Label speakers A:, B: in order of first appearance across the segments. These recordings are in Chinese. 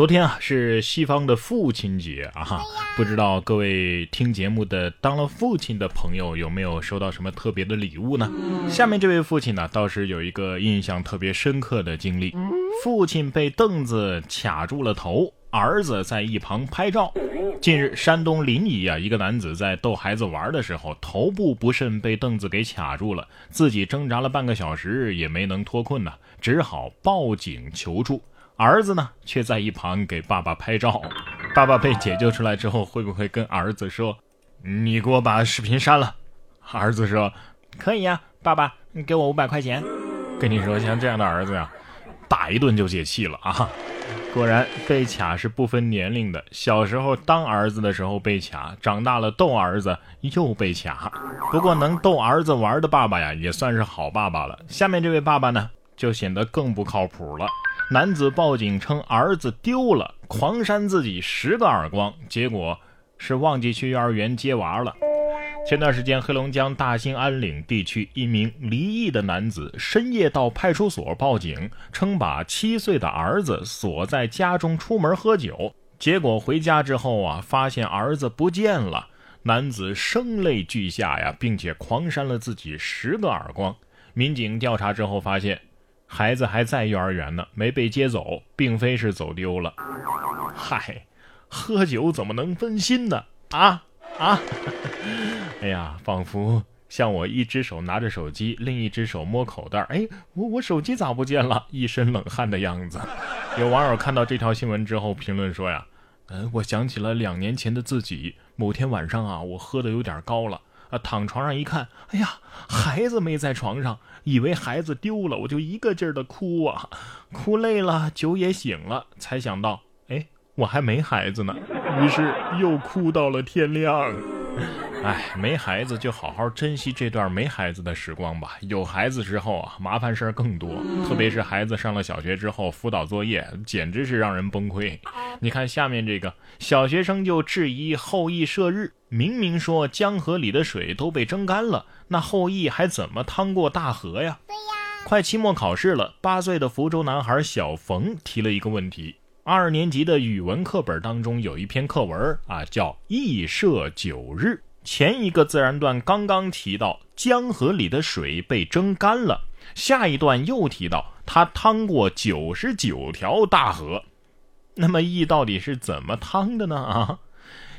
A: 昨天啊是西方的父亲节啊，不知道各位听节目的当了父亲的朋友有没有收到什么特别的礼物呢？下面这位父亲呢倒是有一个印象特别深刻的经历，父亲被凳子卡住了头，儿子在一旁拍照。近日，山东临沂啊，一个男子在逗孩子玩的时候，头部不慎被凳子给卡住了，自己挣扎了半个小时也没能脱困呢，只好报警求助。儿子呢，却在一旁给爸爸拍照。爸爸被解救出来之后，会不会跟儿子说：“你给我把视频删了？”儿子说：“可以呀，爸爸，你给我五百块钱。”跟你说，像这样的儿子呀，打一顿就解气了啊！果然，被卡是不分年龄的。小时候当儿子的时候被卡，长大了逗儿子又被卡。不过能逗儿子玩的爸爸呀，也算是好爸爸了。下面这位爸爸呢，就显得更不靠谱了。男子报警称儿子丢了，狂扇自己十个耳光，结果是忘记去幼儿园接娃了。前段时间，黑龙江大兴安岭地区一名离异的男子深夜到派出所报警，称把七岁的儿子锁在家中出门喝酒，结果回家之后啊，发现儿子不见了。男子声泪俱下呀，并且狂扇了自己十个耳光。民警调查之后发现。孩子还在幼儿园呢，没被接走，并非是走丢了。嗨，喝酒怎么能分心呢？啊啊！哎呀，仿佛像我一只手拿着手机，另一只手摸口袋。哎，我我手机咋不见了？一身冷汗的样子。有网友看到这条新闻之后评论说呀：“嗯，我想起了两年前的自己。某天晚上啊，我喝的有点高了。”啊，躺床上一看，哎呀，孩子没在床上，以为孩子丢了，我就一个劲儿的哭啊，哭累了，酒也醒了，才想到，哎，我还没孩子呢，于是又哭到了天亮。哎，没孩子就好好珍惜这段没孩子的时光吧。有孩子之后啊，麻烦事儿更多，特别是孩子上了小学之后，辅导作业简直是让人崩溃。你看下面这个小学生就质疑后羿射日，明明说江河里的水都被蒸干了，那后羿还怎么趟过大河呀？
B: 对呀。
A: 快期末考试了，八岁的福州男孩小冯提了一个问题：二年级的语文课本当中有一篇课文啊，叫《羿射九日》。前一个自然段刚刚提到江河里的水被蒸干了，下一段又提到他趟过九十九条大河。那么羿到底是怎么趟的呢？啊，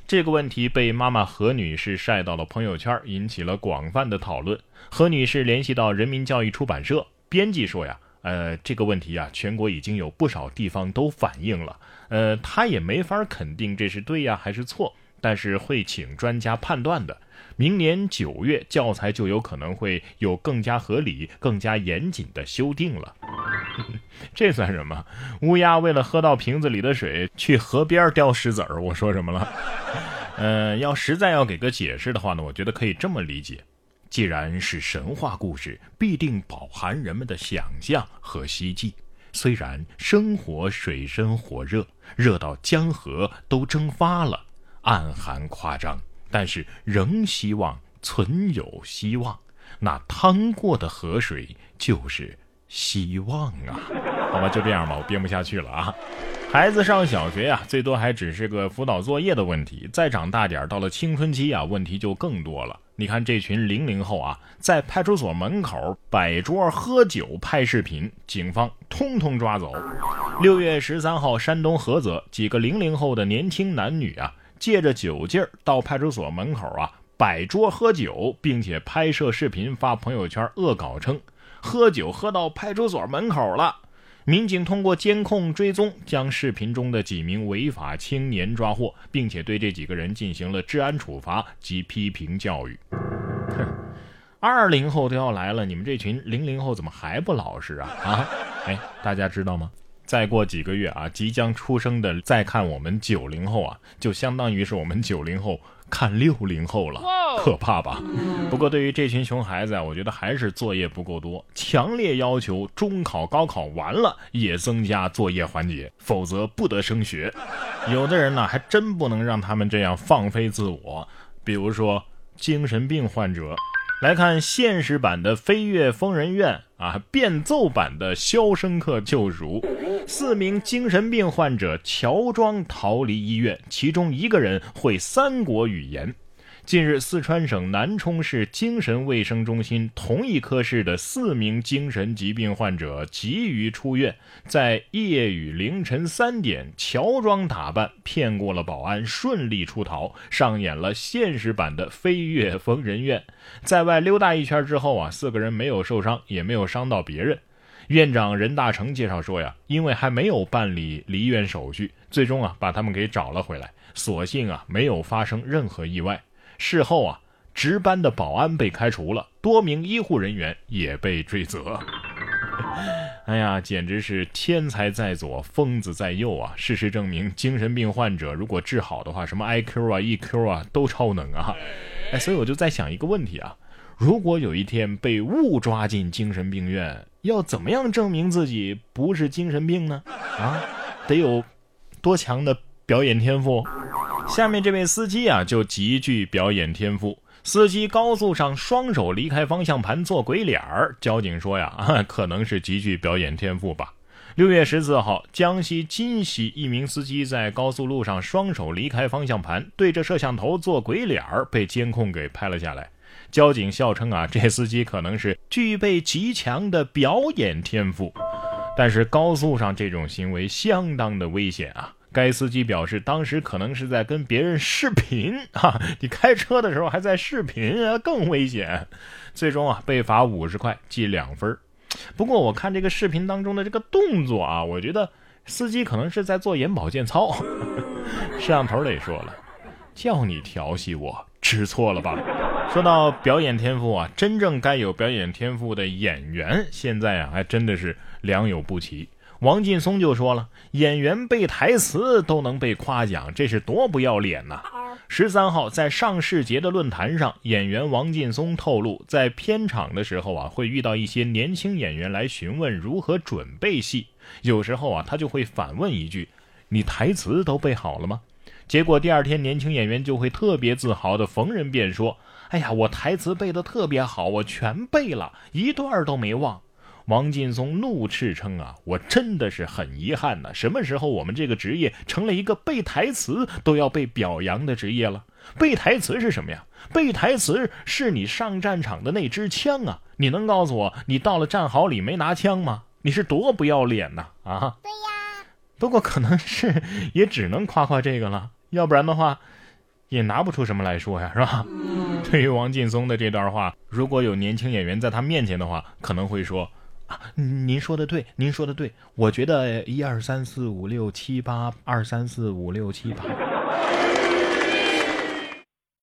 A: 这个问题被妈妈何女士晒到了朋友圈，引起了广泛的讨论。何女士联系到人民教育出版社编辑说呀，呃，这个问题啊，全国已经有不少地方都反映了，呃，他也没法肯定这是对呀还是错。但是会请专家判断的。明年九月教材就有可能会有更加合理、更加严谨的修订了。这算什么？乌鸦为了喝到瓶子里的水，去河边叼石子儿。我说什么了？嗯，要实在要给个解释的话呢，我觉得可以这么理解：既然是神话故事，必定饱含人们的想象和希冀。虽然生活水深火热，热到江河都蒸发了。暗含夸张，但是仍希望存有希望。那趟过的河水就是希望啊！好吧，就这样吧，我编不下去了啊！孩子上小学呀，最多还只是个辅导作业的问题。再长大点，到了青春期啊，问题就更多了。你看这群零零后啊，在派出所门口摆桌喝酒拍视频，警方通通抓走。六月十三号，山东菏泽几个零零后的年轻男女啊。借着酒劲儿到派出所门口啊摆桌喝酒，并且拍摄视频发朋友圈，恶搞称喝酒喝到派出所门口了。民警通过监控追踪，将视频中的几名违法青年抓获，并且对这几个人进行了治安处罚及批评教育。哼，二零后都要来了，你们这群零零后怎么还不老实啊？啊，哎，大家知道吗？再过几个月啊，即将出生的再看我们九零后啊，就相当于是我们九零后看六零后了，可怕吧？不过对于这群熊孩子啊，我觉得还是作业不够多，强烈要求中考、高考完了也增加作业环节，否则不得升学。有的人呢，还真不能让他们这样放飞自我，比如说精神病患者。来看现实版的《飞跃疯人院》啊，变奏版的《肖申克救赎》，四名精神病患者乔装逃离医院，其中一个人会三国语言。近日，四川省南充市精神卫生中心同一科室的四名精神疾病患者急于出院，在夜与凌晨三点乔装打扮骗过了保安，顺利出逃，上演了现实版的飞越疯人院。在外溜达一圈之后啊，四个人没有受伤，也没有伤到别人。院长任大成介绍说呀，因为还没有办理离院手续，最终啊把他们给找了回来，所幸啊没有发生任何意外。事后啊，值班的保安被开除了，多名医护人员也被追责。哎呀，简直是天才在左，疯子在右啊！事实证明，精神病患者如果治好的话，什么 IQ 啊、EQ 啊都超能啊！哎，所以我就在想一个问题啊：如果有一天被误抓进精神病院，要怎么样证明自己不是精神病呢？啊，得有多强的表演天赋？下面这位司机啊，就极具表演天赋。司机高速上双手离开方向盘做鬼脸儿，交警说呀，可能是极具表演天赋吧。六月十四号，江西金溪一名司机在高速路上双手离开方向盘，对着摄像头做鬼脸儿，被监控给拍了下来。交警笑称啊，这司机可能是具备极强的表演天赋，但是高速上这种行为相当的危险啊。该司机表示，当时可能是在跟别人视频 啊，你开车的时候还在视频啊，更危险。最终啊，被罚五十块，记两分。不过我看这个视频当中的这个动作啊，我觉得司机可能是在做眼保健操。摄像头里说了，叫你调戏我，知错了吧？说到表演天赋啊，真正该有表演天赋的演员，现在啊，还真的是良莠不齐。王劲松就说了：“演员背台词都能被夸奖，这是多不要脸呐！”十三号在上世节的论坛上，演员王劲松透露，在片场的时候啊，会遇到一些年轻演员来询问如何准备戏，有时候啊，他就会反问一句：“你台词都背好了吗？”结果第二天，年轻演员就会特别自豪的逢人便说：“哎呀，我台词背得特别好，我全背了，一段都没忘。”王劲松怒斥称：“啊，我真的是很遗憾呐！什么时候我们这个职业成了一个背台词都要被表扬的职业了？背台词是什么呀？背台词是你上战场的那支枪啊！你能告诉我，你到了战壕里没拿枪吗？你是多不要脸呐！啊，
B: 对呀。
A: 不过可能是也只能夸夸这个了，要不然的话，也拿不出什么来说呀，是吧？对于王劲松的这段话，如果有年轻演员在他面前的话，可能会说。”您说的对，您说的对，我觉得一二三四五六七八，二三四五六七八。